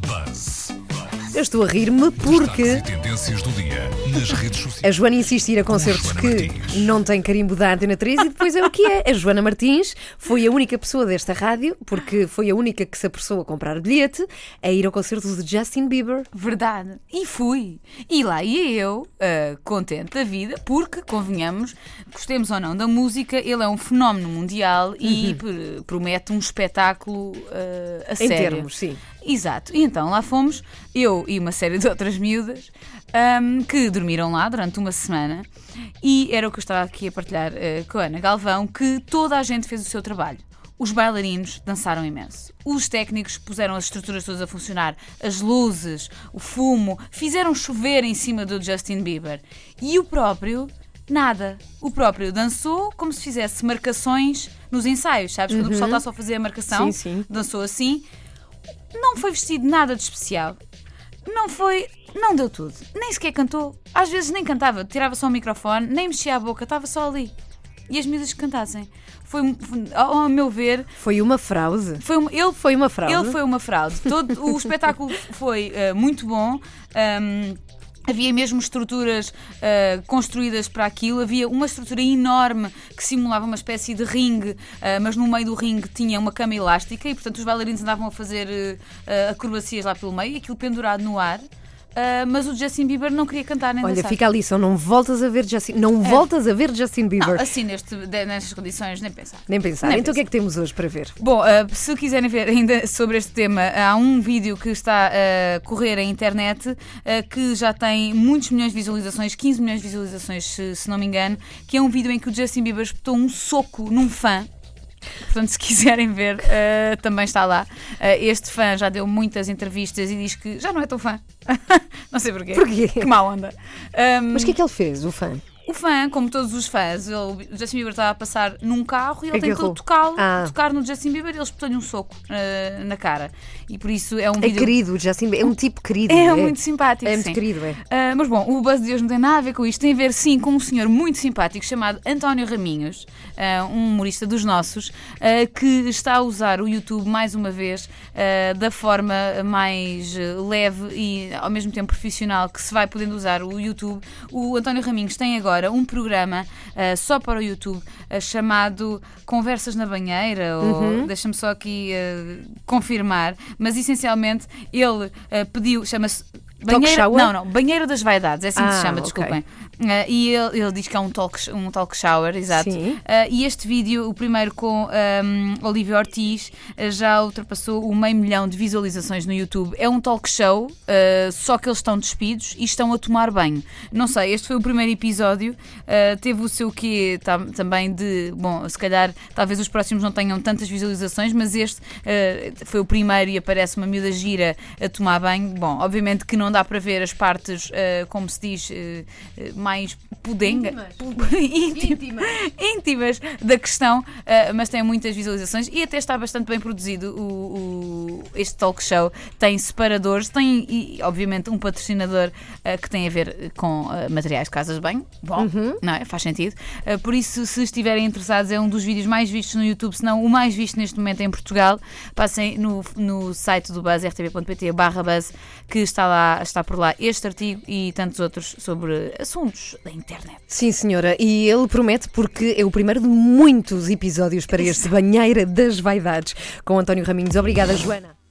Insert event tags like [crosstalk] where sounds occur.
Buzz. Eu estou a rir-me porque tendências do dia nas redes a sociais. Joana insiste em ir a concertos que Martins. não têm carimbo da Antena 3 e depois é o que é. A Joana Martins foi a única pessoa desta rádio, porque foi a única que se apressou a comprar bilhete, a ir ao concerto de Justin Bieber. Verdade. E fui. E lá ia eu, ah, contente da vida, porque, convenhamos, gostemos ou não da música, ele é um fenómeno mundial e pr- promete um espetáculo ah, a Em sério. termos, sim. Exato. E então lá fomos, eu e uma série de outras miúdas, ahm, que dormiram lá durante uma semana. E era o que eu estava aqui a partilhar eh, com a Ana Galvão, que toda a gente fez o seu trabalho. Os bailarinos dançaram imenso. Os técnicos puseram as estruturas todas a funcionar. As luzes, o fumo, fizeram chover em cima do Justin Bieber. E o próprio, nada. O próprio dançou como se fizesse marcações nos ensaios, sabes? Quando o pessoal está só a fazer a marcação, Sim, sim. dançou assim. Não foi vestido nada de especial. Não foi. Não deu tudo. Nem sequer cantou. Às vezes nem cantava. Tirava só o microfone, nem mexia a boca, estava só ali. E as miúdas que cantassem. Foi, um- ao meu ver, Foi uma fraude. foi um- ele Foi uma fraude. ele foi uma fraude. Todo, o espetáculo foi eh, muito bom. Ahm, havia mesmo estruturas eh, construídas para aquilo. Havia uma estrutura enorme que simulava uma espécie de ringue, eh, mas no meio do ringue tinha uma cama elástica e, portanto, os bailarinos andavam a fazer eh, acrobacias lá pelo meio, aquilo pendurado no ar. Ah, mas o Justin Bieber não queria cantar nem Olha, dançar. fica a lição, não voltas a ver Justin, não voltas a ver Justin Bieber. Não, assim, neste, nestas condições, nem pensar. Nem pensar. nem então o que é que temos hoje para ver? Bom, uh, se quiserem ver ainda sobre este tema, há um vídeo que está a correr em internet uh, que já tem muitos milhões de visualizações, 15 milhões de visualizações, se, se não me engano, que é um vídeo em que o Justin Bieber espetou um soco num fã. Portanto, se quiserem ver, uh, também está lá. Uh, este fã já deu muitas entrevistas e diz que já não é tão fã. [laughs] não sei porquê. Porquê? Que má onda. Um, Mas o que é que ele fez, o fã? O fã, como todos os fãs, ele- o Justin Bieber estava a passar num carro e ele Agarrou. tentou tocá-lo, Ah. tocar no Justin Bieber e ele espetou-lhe um soco eh, na cara. E por isso é um É vídeo. querido, o Justin Bieber. É um tipo querido. É muito simpático. É muito sim. querido, é. Ah, mas bom, o buzz de hoje não tem nada a ver com isto. Tem a ver, sim, com um senhor muito simpático chamado António Raminhos, ah, um humorista dos nossos, ah, que está a usar o YouTube mais uma vez ah, da forma mais eh, leve e ao mesmo tempo profissional que se vai podendo usar o YouTube. O António Raminhos tem agora um programa ah, só para o YouTube ah, chamado Conversas na Banheira, ou deixa-me só aqui ah, confirmar, mas essencialmente ele ah, pediu, chama-se. Banheira, shower? não, não, Banheira das Vaidades, é assim que Ah, se chama, ok. desculpem. Ah, e ele, ele diz que é um talk, um talk shower, exato. Sim. Ah, e este vídeo, o primeiro com um, Olivia Ortiz, ah, já ultrapassou o meio milhão de visualizações no YouTube. É um talk show, ah, só que eles estão despidos e estão a tomar banho. Não sei, este foi o primeiro episódio, teve o seu quê tam- também de. Bom, se calhar talvez os próximos não tenham tantas visualizações, mas este foi o primeiro e aparece uma miúda gira a tomar banho. Bom, obviamente que não dá para ver as partes, como se diz, mais pudenga. [laughs] íntimas. íntimas da questão, ah, mas tem muitas visualizações e até está bastante bem produzido o, o- este talk show. Tem separadores, tem e, obviamente um patrocinador ah, que tem a ver com ah, materiais de casas de banho. Bom, não é? Faz sentido. Por isso, se estiverem interessados, é um dos vídeos mais vistos no YouTube, se não o mais visto neste momento em Portugal. Passem no, no site do Buzz, rtp.pt barra Buzz, que está lá, está por lá este artigo e tantos outros sobre assuntos da internet. Sim, senhora, e ele promete porque é o primeiro de muitos episódios para este Banheira das Vaidades com António Raminhos. Obrigada, Joana.